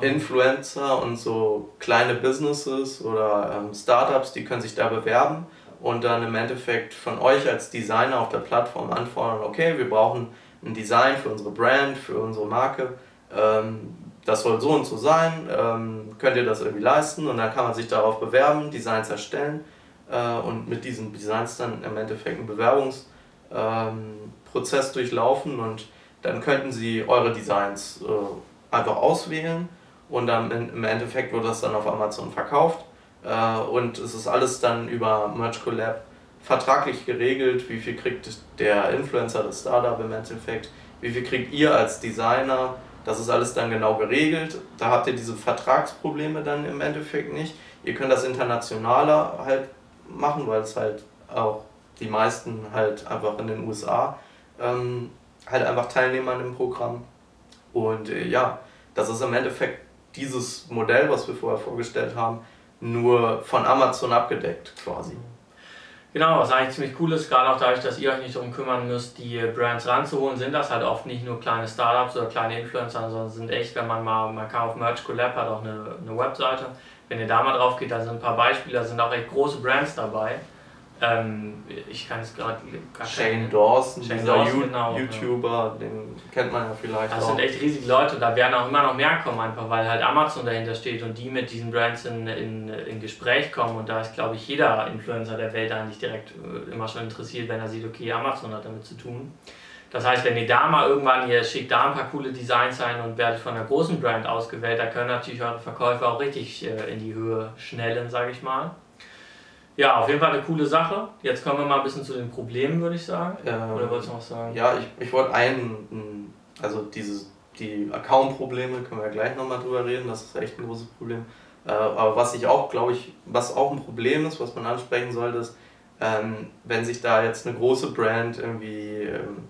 Influencer und so kleine Businesses oder ähm, Startups, die können sich da bewerben und dann im Endeffekt von euch als Designer auf der Plattform anfordern, okay, wir brauchen ein Design für unsere Brand, für unsere Marke, ähm, das soll so und so sein, ähm, könnt ihr das irgendwie leisten? Und dann kann man sich darauf bewerben, Designs erstellen äh, und mit diesen Designs dann im Endeffekt einen Bewerbungsprozess ähm, durchlaufen und dann könnten Sie eure Designs äh, einfach auswählen und dann im Endeffekt wird das dann auf Amazon verkauft äh, und es ist alles dann über Merch Collab vertraglich geregelt, wie viel kriegt der Influencer, das Startup im Endeffekt, wie viel kriegt ihr als Designer, das ist alles dann genau geregelt. Da habt ihr diese Vertragsprobleme dann im Endeffekt nicht. Ihr könnt das internationaler halt machen, weil es halt auch die meisten halt einfach in den USA ähm, halt einfach teilnehmen an dem Programm. Und äh, ja, das ist im Endeffekt dieses Modell, was wir vorher vorgestellt haben, nur von Amazon abgedeckt quasi. Genau, was eigentlich ziemlich cool ist, gerade auch dadurch, dass ihr euch nicht darum kümmern müsst, die Brands ranzuholen, sind das halt oft nicht nur kleine Startups oder kleine Influencer, sondern sind echt, wenn man mal, man kann auf Merch Collab hat auch eine, eine Webseite. Wenn ihr da mal drauf geht, da sind ein paar Beispiele, da sind auch echt große Brands dabei. Ähm, ich kann es gerade gar Shane Dawson, Shane dieser Dawson, genau, YouTuber, ja. den kennt man ja vielleicht Das auch. sind echt riesige Leute und da werden auch immer noch mehr kommen, einfach weil halt Amazon dahinter steht und die mit diesen Brands in, in, in Gespräch kommen und da ist, glaube ich, jeder Influencer der Welt eigentlich direkt äh, immer schon interessiert, wenn er sieht, okay, Amazon hat damit zu tun. Das heißt, wenn ihr da mal irgendwann, ihr schickt da ein paar coole Designs ein und werdet von einer großen Brand ausgewählt, da können natürlich eure Verkäufe auch richtig äh, in die Höhe schnellen, sage ich mal. Ja, auf jeden Fall eine coole Sache. Jetzt kommen wir mal ein bisschen zu den Problemen, würde ich sagen. Ähm, Oder wolltest du noch was sagen? Ja, ich, ich wollte einen, also dieses, die Account-Probleme, können wir ja gleich nochmal drüber reden, das ist echt ein großes Problem. Äh, aber was ich auch, glaube ich, was auch ein Problem ist, was man ansprechen sollte, ist, ähm, wenn sich da jetzt eine große Brand irgendwie ähm,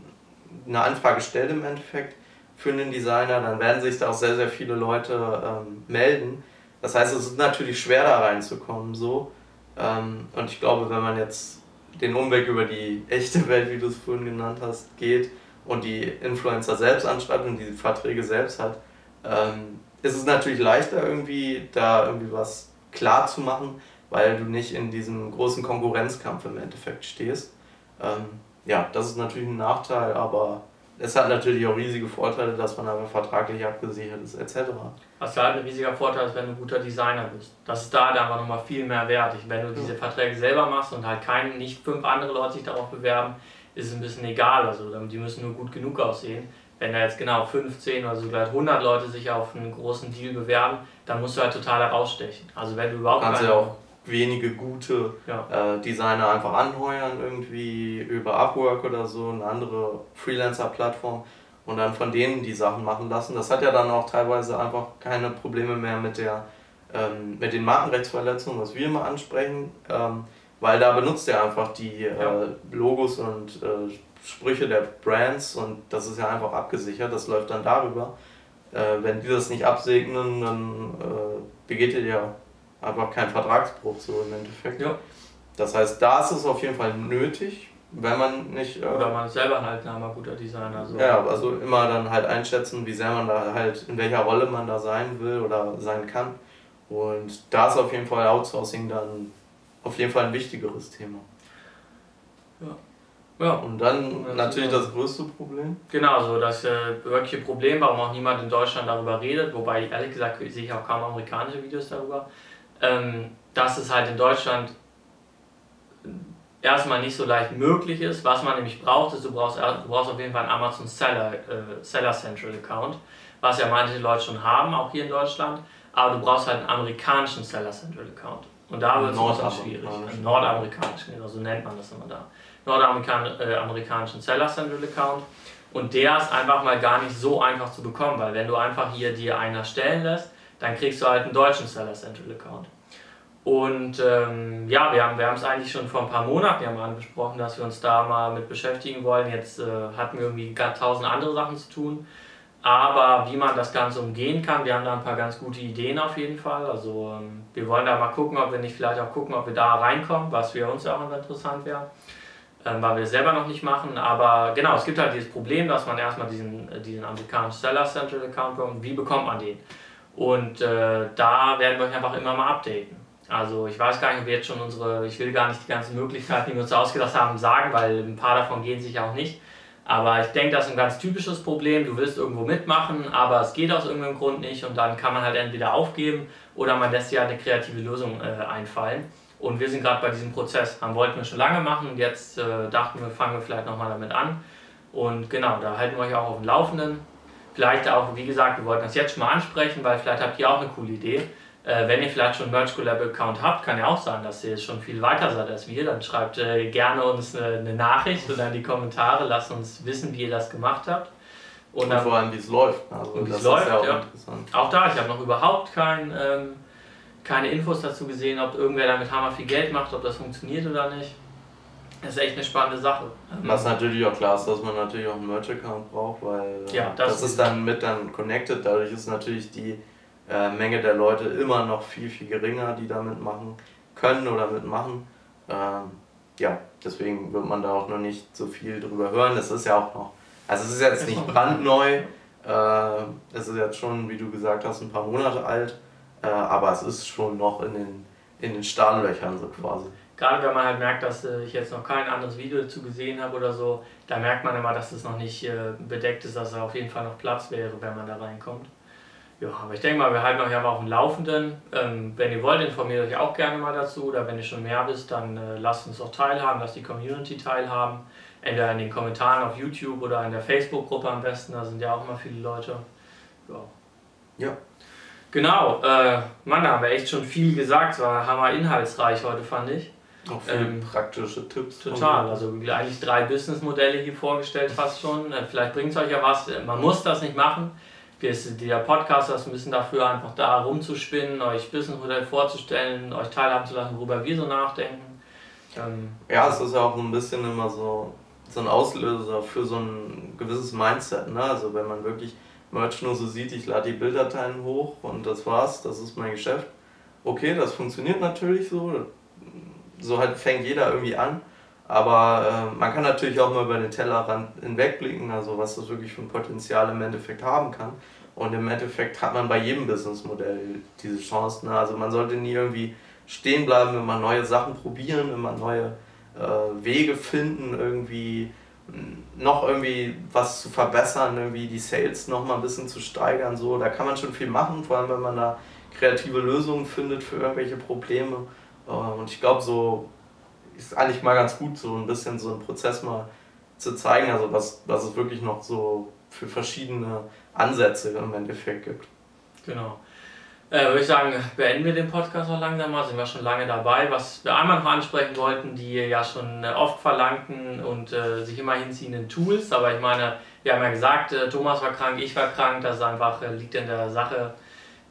eine Anfrage stellt im Endeffekt für einen Designer, dann werden sich da auch sehr, sehr viele Leute ähm, melden. Das heißt, es ist natürlich schwer da reinzukommen so. Ähm, und ich glaube, wenn man jetzt den Umweg über die echte Welt, wie du es vorhin genannt hast, geht und die Influencer selbst anschreibt und die Verträge selbst hat, ähm, ist es natürlich leichter irgendwie da irgendwie was klar zu machen, weil du nicht in diesem großen Konkurrenzkampf im Endeffekt stehst. Ähm, ja, das ist natürlich ein Nachteil, aber es hat natürlich auch riesige Vorteile, dass man aber vertraglich abgesichert ist, etc. Was halt ein riesiger Vorteil ist, wenn du ein guter Designer bist. Das ist da einfach nochmal viel mehr wert. Wenn du diese Verträge selber machst und halt kein, nicht fünf andere Leute sich darauf bewerben, ist es ein bisschen egal. Also die müssen nur gut genug aussehen. Wenn da jetzt genau 15 oder sogar 100 Leute sich auf einen großen Deal bewerben, dann musst du halt total herausstechen. Also wenn du überhaupt Kannst ja auch wenige gute ja. äh, Designer einfach anheuern, irgendwie über Upwork oder so, eine andere Freelancer-Plattform und dann von denen die Sachen machen lassen. Das hat ja dann auch teilweise einfach keine Probleme mehr mit, der, ähm, mit den Markenrechtsverletzungen, was wir immer ansprechen, ähm, weil da benutzt er einfach die äh, ja. Logos und äh, Sprüche der Brands und das ist ja einfach abgesichert, das läuft dann darüber. Äh, wenn die das nicht absegnen, dann äh, begeht ihr ja einfach kein Vertragsbruch so im Endeffekt. Ja. Das heißt, da ist es auf jeden Fall nötig, wenn man nicht. Äh, Oder man ist selber halt ein guter Designer. So. Ja, also immer dann halt einschätzen, wie sehr man da halt, in welcher Rolle man da sein will oder sein kann. Und da ist auf jeden Fall Outsourcing dann auf jeden Fall ein wichtigeres Thema. Ja. Ja. Und dann das natürlich das größte Problem. Genau, so das äh, wirkliche Problem, warum auch niemand in Deutschland darüber redet, wobei ehrlich gesagt sehe ich auch kaum amerikanische Videos darüber, ähm, dass es halt in Deutschland erstmal nicht so leicht möglich ist. Was man nämlich braucht, ist, du brauchst, du brauchst auf jeden Fall einen Amazon Seller, äh, Seller Central Account, was ja manche Leute schon haben, auch hier in Deutschland. Aber du brauchst halt einen amerikanischen Seller Central Account. Und da wird es bisschen schwierig. Einen nordamerikanischen, genau, so nennt man das immer da. Nordamerikanischen äh, Seller Central Account. Und der ist einfach mal gar nicht so einfach zu bekommen, weil wenn du einfach hier dir einer stellen lässt, dann kriegst du halt einen deutschen Seller Central Account. Und ähm, ja, wir haben wir es eigentlich schon vor ein paar Monaten ja mal besprochen, dass wir uns da mal mit beschäftigen wollen. Jetzt äh, hatten wir irgendwie tausend andere Sachen zu tun. Aber wie man das Ganze umgehen kann, wir haben da ein paar ganz gute Ideen auf jeden Fall. Also ähm, wir wollen da mal gucken, ob wir nicht vielleicht auch gucken, ob wir da reinkommen, was für uns ja auch interessant wäre, ähm, weil wir es selber noch nicht machen. Aber genau, es gibt halt dieses Problem, dass man erstmal diesen, äh, diesen amerikanischen Seller Central Account bekommt. Wie bekommt man den? Und äh, da werden wir euch einfach immer mal updaten. Also ich weiß gar nicht, ob wir jetzt schon unsere, ich will gar nicht die ganzen Möglichkeiten, die wir uns ausgedacht haben, sagen, weil ein paar davon gehen sich auch nicht. Aber ich denke, das ist ein ganz typisches Problem. Du willst irgendwo mitmachen, aber es geht aus irgendeinem Grund nicht und dann kann man halt entweder aufgeben oder man lässt sich halt eine kreative Lösung äh, einfallen. Und wir sind gerade bei diesem Prozess. Haben wollten wir schon lange machen und jetzt äh, dachten wir, fangen wir vielleicht nochmal damit an. Und genau, da halten wir euch auch auf dem Laufenden. Vielleicht auch, wie gesagt, wir wollten das jetzt schon mal ansprechen, weil vielleicht habt ihr auch eine coole Idee. Äh, wenn ihr vielleicht schon einen Merch Collab Account habt, kann ja auch sein, dass ihr jetzt schon viel weiter seid als wir. Dann schreibt äh, gerne uns eine, eine, Nachricht oder in die Kommentare, lasst uns wissen, wie ihr das gemacht habt. Und, und vor allem, wie es läuft. Also, wie es läuft, ja auch, ja. auch da, ich habe noch überhaupt kein, ähm, keine Infos dazu gesehen, ob irgendwer damit hammer viel Geld macht, ob das funktioniert oder nicht. Das ist echt eine spannende Sache. Was natürlich auch klar ist, dass man natürlich auch einen Merch-Account braucht, weil ja, das, das ist dann mit dann connected. Dadurch ist natürlich die äh, Menge der Leute immer noch viel, viel geringer, die da mitmachen können oder mitmachen. Ähm, ja, deswegen wird man da auch noch nicht so viel drüber hören. Das ist ja auch noch, also es ist jetzt nicht brandneu, äh, es ist jetzt schon, wie du gesagt hast, ein paar Monate alt, äh, aber es ist schon noch in den, in den Startlöchern so quasi. Gerade wenn man halt merkt, dass äh, ich jetzt noch kein anderes Video dazu gesehen habe oder so, da merkt man immer, dass es noch nicht äh, bedeckt ist, dass da auf jeden Fall noch Platz wäre, wenn man da reinkommt. Ja, aber ich denke mal, wir halten euch aber auf dem Laufenden. Ähm, wenn ihr wollt, informiert euch auch gerne mal dazu. Oder wenn ihr schon mehr wisst, dann äh, lasst uns auch teilhaben, lasst die Community teilhaben. Entweder in den Kommentaren auf YouTube oder in der Facebook-Gruppe am besten. Da sind ja auch immer viele Leute. Ja. ja. Genau, äh, Mann, da haben wir echt schon viel gesagt. Es war hammer inhaltsreich heute, fand ich. Auch viele ähm, praktische Tipps. Total, also eigentlich drei Businessmodelle hier vorgestellt fast schon. Äh, vielleicht bringt es euch ja was. Man muss das nicht machen der Podcast ist ein bisschen dafür, einfach da rumzuspinnen, euch Businessmodell vorzustellen, euch teilhaben zu lassen, worüber wir so nachdenken. Ähm ja, es ist ja auch ein bisschen immer so, so ein Auslöser für so ein gewisses Mindset. Ne? Also wenn man wirklich Merch nur so sieht, ich lade die Bilddateien hoch und das war's, das ist mein Geschäft. Okay, das funktioniert natürlich so. So halt fängt jeder irgendwie an. Aber äh, man kann natürlich auch mal über den Tellerrand hinwegblicken, also was das wirklich für ein Potenzial im Endeffekt haben kann. Und im Endeffekt hat man bei jedem Businessmodell diese Chance. Ne? Also man sollte nie irgendwie stehen bleiben, wenn man neue Sachen probieren, wenn man neue äh, Wege finden, irgendwie noch irgendwie was zu verbessern, irgendwie die Sales noch mal ein bisschen zu steigern. So, da kann man schon viel machen, vor allem wenn man da kreative Lösungen findet für irgendwelche Probleme. Äh, und ich glaube, so ist eigentlich mal ganz gut, so ein bisschen so einen Prozess mal zu zeigen, also was, was es wirklich noch so für verschiedene Ansätze im Endeffekt gibt. Genau. Äh, würde ich sagen, beenden wir den Podcast noch langsam mal, sind wir schon lange dabei. Was wir einmal noch ansprechen wollten, die ja schon äh, oft verlangten und äh, sich immer hinziehenden Tools, aber ich meine, wir haben ja gesagt, äh, Thomas war krank, ich war krank, das einfach äh, liegt in der Sache,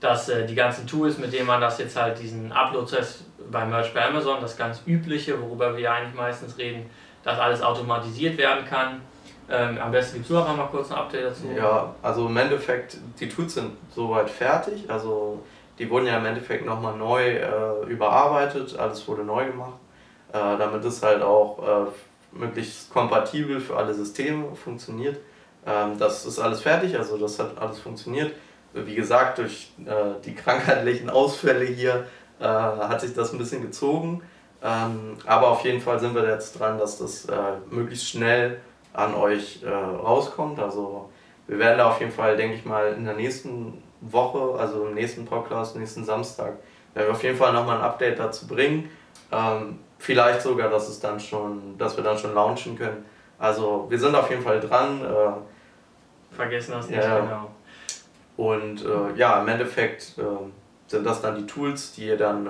dass äh, die ganzen Tools, mit denen man das jetzt halt diesen Upload-Test bei Merch bei Amazon, das ganz übliche, worüber wir eigentlich meistens reden, dass alles automatisiert werden kann. Ähm, am besten gibt es auch mal kurz ein Update dazu. Ja, also im Endeffekt, die Tools sind soweit fertig. Also die wurden ja im Endeffekt nochmal neu äh, überarbeitet, alles wurde neu gemacht, äh, damit es halt auch äh, möglichst kompatibel für alle Systeme funktioniert. Ähm, das ist alles fertig, also das hat alles funktioniert. Wie gesagt, durch äh, die krankheitlichen Ausfälle hier äh, hat sich das ein bisschen gezogen. Ähm, aber auf jeden Fall sind wir jetzt dran, dass das äh, möglichst schnell an euch äh, rauskommt. Also wir werden da auf jeden Fall, denke ich mal, in der nächsten Woche, also im nächsten Podcast, nächsten Samstag, werden wir auf jeden Fall nochmal ein Update dazu bringen. Ähm, vielleicht sogar, dass es dann schon, dass wir dann schon launchen können. Also wir sind auf jeden Fall dran. Äh, Vergessen das nicht, ja, genau. Und äh, ja, im Endeffekt äh, sind das dann die Tools, die ihr dann äh,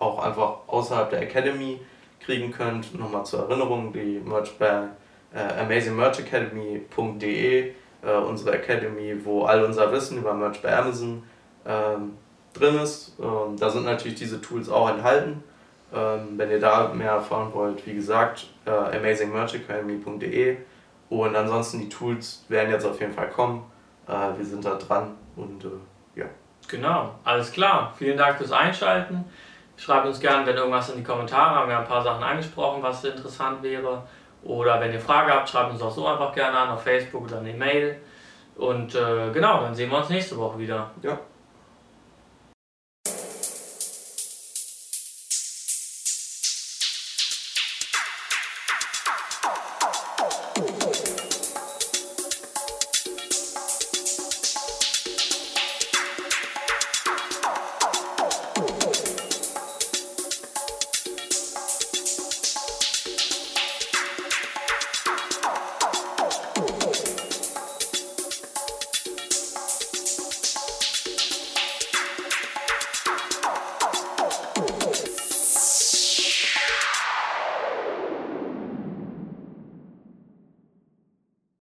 auch einfach außerhalb der Academy kriegen könnt. Nochmal zur Erinnerung, die Merch bei äh, amazingmerchacademy.de, äh, unsere Academy, wo all unser Wissen über Merch bei Amazon ähm, drin ist. Ähm, da sind natürlich diese Tools auch enthalten. Ähm, wenn ihr da mehr erfahren wollt, wie gesagt, äh, amazingmerchacademy.de und ansonsten die Tools werden jetzt auf jeden Fall kommen. Wir sind da dran und äh, ja. Genau, alles klar. Vielen Dank fürs Einschalten. Schreibt uns gerne, wenn irgendwas in die Kommentare. Haben wir ein paar Sachen angesprochen, was interessant wäre. Oder wenn ihr Fragen habt, schreibt uns auch so einfach gerne an auf Facebook oder eine E-Mail. Und äh, genau, dann sehen wir uns nächste Woche wieder. Ja.